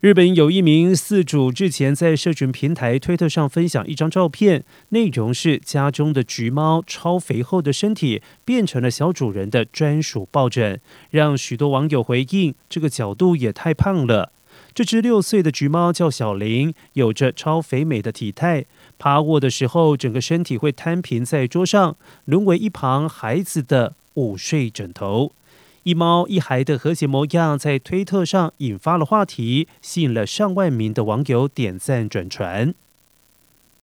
日本有一名饲主日前在社群平台推特上分享一张照片，内容是家中的橘猫超肥厚的身体变成了小主人的专属抱枕，让许多网友回应：这个角度也太胖了。这只六岁的橘猫叫小林，有着超肥美的体态，趴卧的时候整个身体会摊平在桌上，沦为一旁孩子的午睡枕头。一猫一孩的和谐模样在推特上引发了话题，吸引了上万名的网友点赞转传。